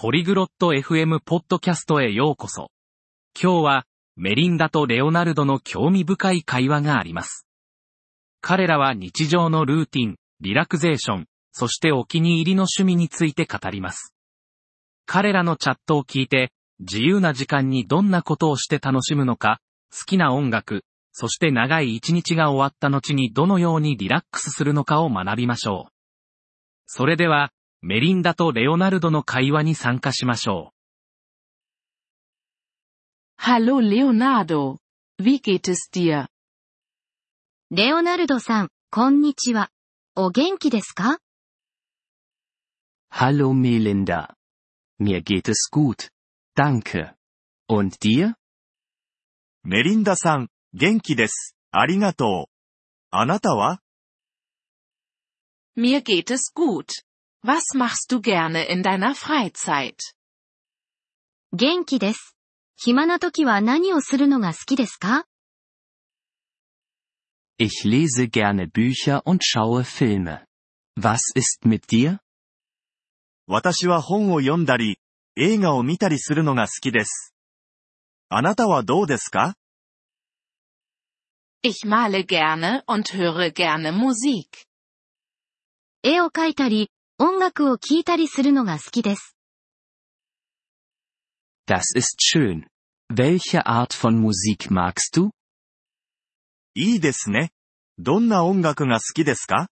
ポリグロット FM ポッドキャストへようこそ。今日は、メリンダとレオナルドの興味深い会話があります。彼らは日常のルーティン、リラクゼーション、そしてお気に入りの趣味について語ります。彼らのチャットを聞いて、自由な時間にどんなことをして楽しむのか、好きな音楽、そして長い一日が終わった後にどのようにリラックスするのかを学びましょう。それでは、メリンダとレオナルドの会話に参加しましょ Hallo Leonardo. Wie geht es dir? レオナルドさん、こんにちは。お元気ですか Hallo Melinda. Mir geht es gut. Danke. Und dir? メリンダさん、元気です。ありがとう。あなたは Mir geht es gut. Was machst du gerne in deiner Freizeit? 元気です。暇な時は何をするのが好きですか Ich lese gerne Bücher und schaue Filme. Was ist mit dir? 私は本を読んだり、映画を見たりするのが好きです。あなたはどうですか Ich male gerne und höre gerne Musik. 絵を描いたり、 音楽を聴いたりするのが好きです。Das ist schön. Welche Art von Musik magst du? いいですね。どんな音楽が好きですか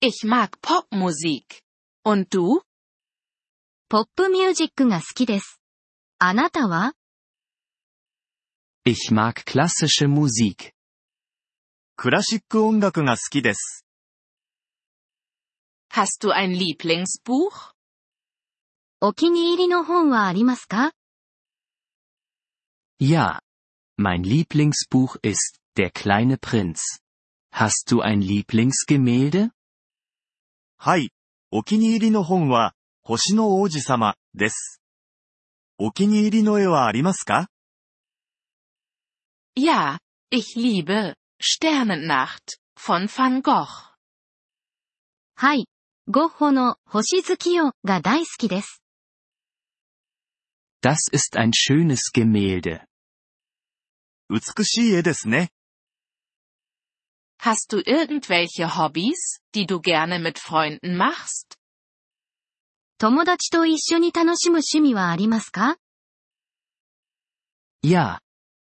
Ich mag Popmusik. Und du? ポップミュージックが好きです。あなたは Ich mag klassische Musik. クラシック音楽が好きです。Hast du ein Lieblingsbuch? お気に入りの本はありますか Ja. Mein Lieblingsbuch ist Der kleine Prinz. Hast du ein Lieblingsgemälde? はい。お気に入りの本は、星の王子様、です。お気に入りの絵はありますか Ja, ich liebe Sternennacht von Van Gogh. はい。 ゴッホの星月夜が大好きです。 Das ist ein schönes Gemälde. 美しい絵ですね。 Hast du irgendwelche Hobbys, die du gerne mit Freunden machst? 友達と一緒に楽しむ趣味はありますか Ja.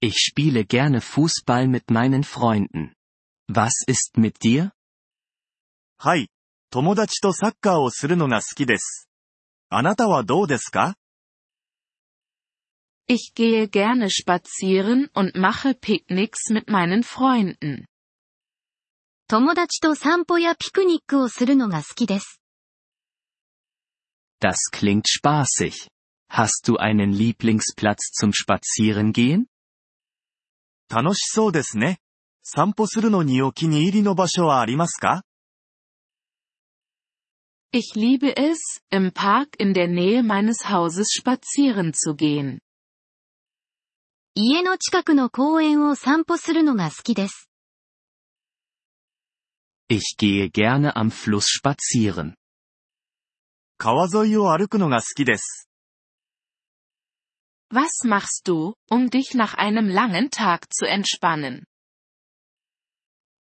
Ich spiele gerne Fußball mit meinen Freunden. Was ist mit dir? はい。 友達とサッカーをするのが好きです。あなたはどうですか Ich gehe gerne spazieren und mache Picknicks mit meinen Freunden. 友達と散歩やピクニックをするのが好きです。Das klingt spaßig. Hast du einen Lieblingsplatz zum Spazierengehen? 楽しそうですね。散歩するのにお気に入りの場所はありますか Ich liebe es, im Park in der Nähe meines Hauses spazieren zu gehen. 家の近くの公園を散歩するのが好きです。 Ich gehe gerne am Fluss spazieren. 川沿いを歩くのが好きです。 Was machst du, um dich nach einem langen Tag zu entspannen?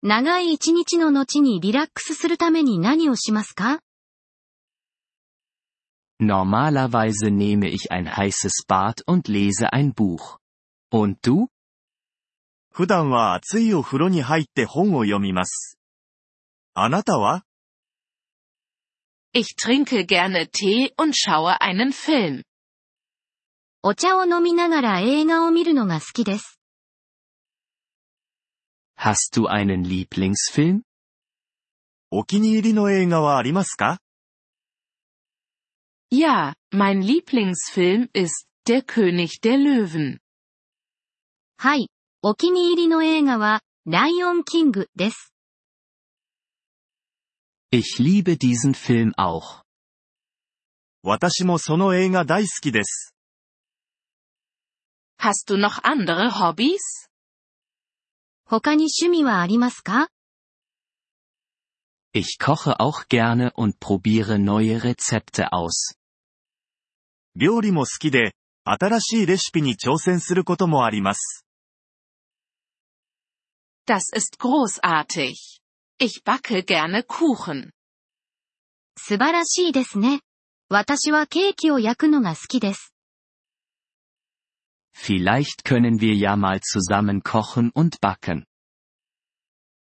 長い一日の後にリラックスするために何をしますか Normalerweise nehme ich ein heißes Bad und lese ein Buch. Und du? 普段は暑いお風呂に入って本を読みます。あなたは Ich trinke gerne Tee und schaue einen Film. お茶を飲みながら映画を見るのが好きです。 Hast du einen Lieblingsfilm? お気に入りの映画はありますか Ja, mein Lieblingsfilm ist Der König der Löwen. はい。お気に入りの映画は、ライオンキングです。 Ich liebe diesen Film auch. 私もその映画大好きです。 Hast du noch andere Hobbys? 他に趣味はありますか Ich koche auch gerne und probiere neue Rezepte aus. 料理も好きで、新しいレシピに挑戦することもあります。Das ist großartig. Ich backe gerne Kuchen. 素晴らしいですね。私はケーキを焼くのが好きです。Vielleicht können wir ja mal zusammen kochen und backen.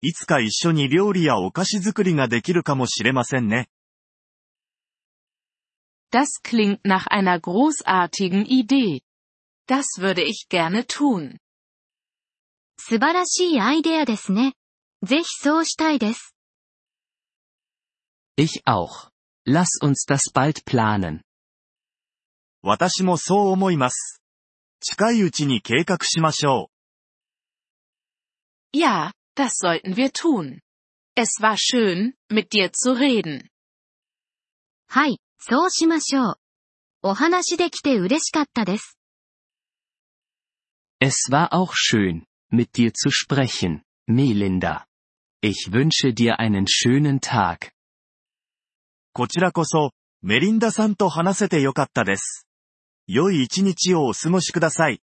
いつか一緒に料理やお菓子作りができるかもしれませんね。Das klingt nach einer großartigen Idee. Das würde ich gerne tun. 素晴らしいアイデアですね。ぜひそうしたいです。 Ich auch. Lass uns das bald planen. 私もそう思います。近いうちに計画しましょ Ja, das sollten wir tun. Es war schön, mit dir zu reden. はい、 そうしましょう。お話できて嬉しかったです。 Es war auch schön, mit dir zu sprechen, Melinda. Ich wünsche dir einen schönen Tag. う。こちらこそ、メリンダさんと話せてよかったです。良い一日をお過ごしください。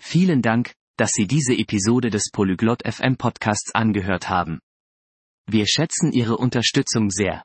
Vielen Dank, dass Sie diese Episode des Polyglot FM Podcasts angehört haben. Wir schätzen Ihre Unterstützung sehr.